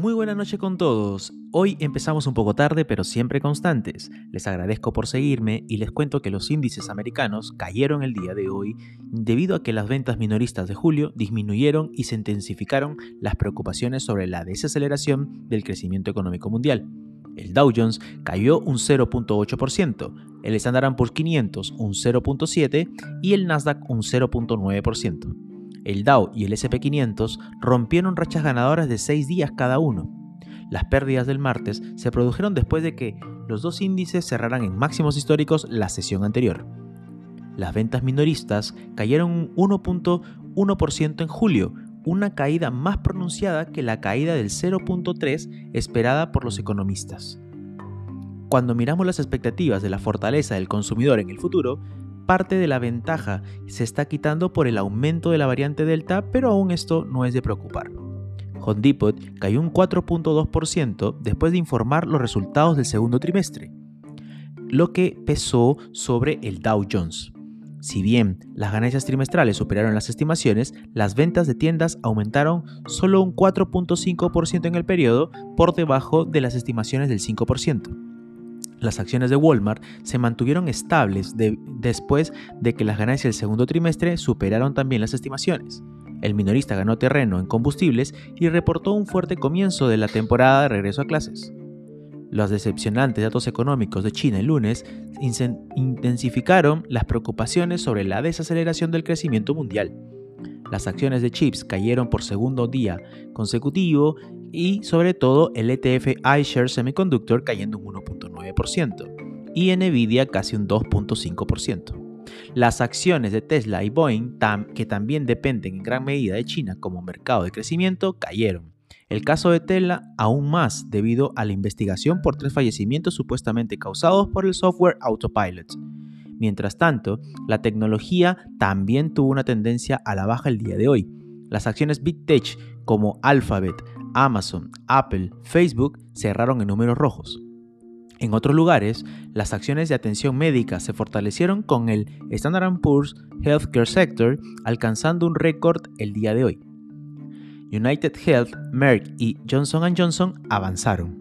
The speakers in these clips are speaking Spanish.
Muy buena noche con todos. Hoy empezamos un poco tarde, pero siempre constantes. Les agradezco por seguirme y les cuento que los índices americanos cayeron el día de hoy debido a que las ventas minoristas de julio disminuyeron y se intensificaron las preocupaciones sobre la desaceleración del crecimiento económico mundial. El Dow Jones cayó un 0.8%, el Standard Poor's 500 un 0.7% y el Nasdaq un 0.9%. El Dow y el SP500 rompieron rachas ganadoras de 6 días cada uno. Las pérdidas del martes se produjeron después de que los dos índices cerraran en máximos históricos la sesión anterior. Las ventas minoristas cayeron un 1.1% en julio, una caída más pronunciada que la caída del 0.3 esperada por los economistas. Cuando miramos las expectativas de la fortaleza del consumidor en el futuro, parte de la ventaja se está quitando por el aumento de la variante Delta, pero aún esto no es de preocupar. Home Depot cayó un 4.2% después de informar los resultados del segundo trimestre, lo que pesó sobre el Dow Jones. Si bien las ganancias trimestrales superaron las estimaciones, las ventas de tiendas aumentaron solo un 4.5% en el periodo, por debajo de las estimaciones del 5% las acciones de Walmart se mantuvieron estables después de que las ganancias del segundo trimestre superaron también las estimaciones. El minorista ganó terreno en combustibles y reportó un fuerte comienzo de la temporada de regreso a clases. Los decepcionantes datos económicos de China el lunes intensificaron las preocupaciones sobre la desaceleración del crecimiento mundial. Las acciones de chips cayeron por segundo día consecutivo y sobre todo el ETF iShares Semiconductor cayendo un 1.9% y Nvidia casi un 2.5%. Las acciones de Tesla y Boeing, que también dependen en gran medida de China como mercado de crecimiento, cayeron. El caso de Tesla aún más debido a la investigación por tres fallecimientos supuestamente causados por el software Autopilot. Mientras tanto, la tecnología también tuvo una tendencia a la baja el día de hoy. Las acciones Big Tech como Alphabet, Amazon, Apple, Facebook cerraron en números rojos. En otros lugares, las acciones de atención médica se fortalecieron con el Standard Poor's Healthcare Sector alcanzando un récord el día de hoy. United Health, Merck y Johnson Johnson avanzaron.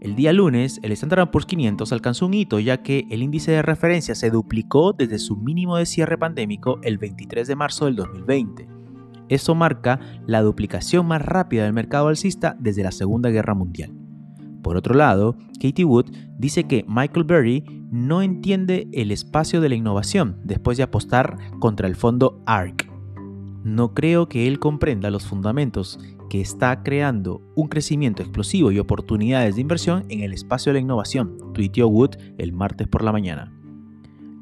El día lunes, el Standard Poor's 500 alcanzó un hito ya que el índice de referencia se duplicó desde su mínimo de cierre pandémico el 23 de marzo del 2020. Esto marca la duplicación más rápida del mercado alcista desde la Segunda Guerra Mundial. Por otro lado, Katie Wood dice que Michael Berry no entiende el espacio de la innovación después de apostar contra el fondo ARK. No creo que él comprenda los fundamentos que está creando un crecimiento explosivo y oportunidades de inversión en el espacio de la innovación, tuiteó Wood el martes por la mañana.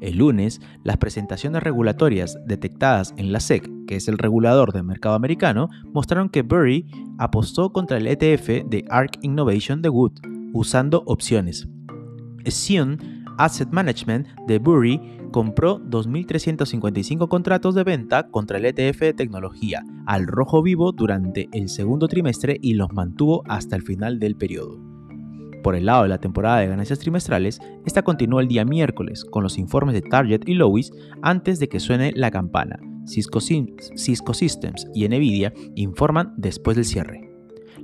El lunes, las presentaciones regulatorias detectadas en la SEC, que es el regulador del mercado americano, mostraron que Burry apostó contra el ETF de ARK Innovation de Wood, usando opciones. Sion Asset Management de Burry compró 2.355 contratos de venta contra el ETF de tecnología al rojo vivo durante el segundo trimestre y los mantuvo hasta el final del periodo. Por el lado de la temporada de ganancias trimestrales, esta continúa el día miércoles con los informes de Target y Lois antes de que suene la campana. Cisco, Systems y Nvidia informan después del cierre.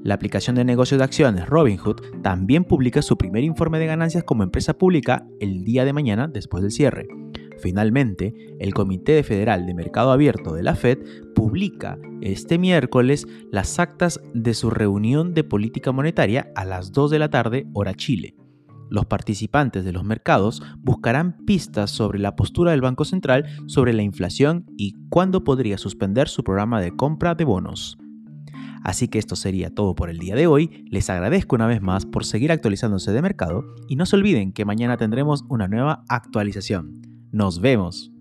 La aplicación de negocios de acciones Robinhood también publica su primer informe de ganancias como empresa pública el día de mañana después del cierre. Finalmente, el Comité Federal de Mercado Abierto de la Fed publica este miércoles las actas de su reunión de política monetaria a las 2 de la tarde hora Chile. Los participantes de los mercados buscarán pistas sobre la postura del Banco Central sobre la inflación y cuándo podría suspender su programa de compra de bonos. Así que esto sería todo por el día de hoy. Les agradezco una vez más por seguir actualizándose de mercado y no se olviden que mañana tendremos una nueva actualización. Nos vemos.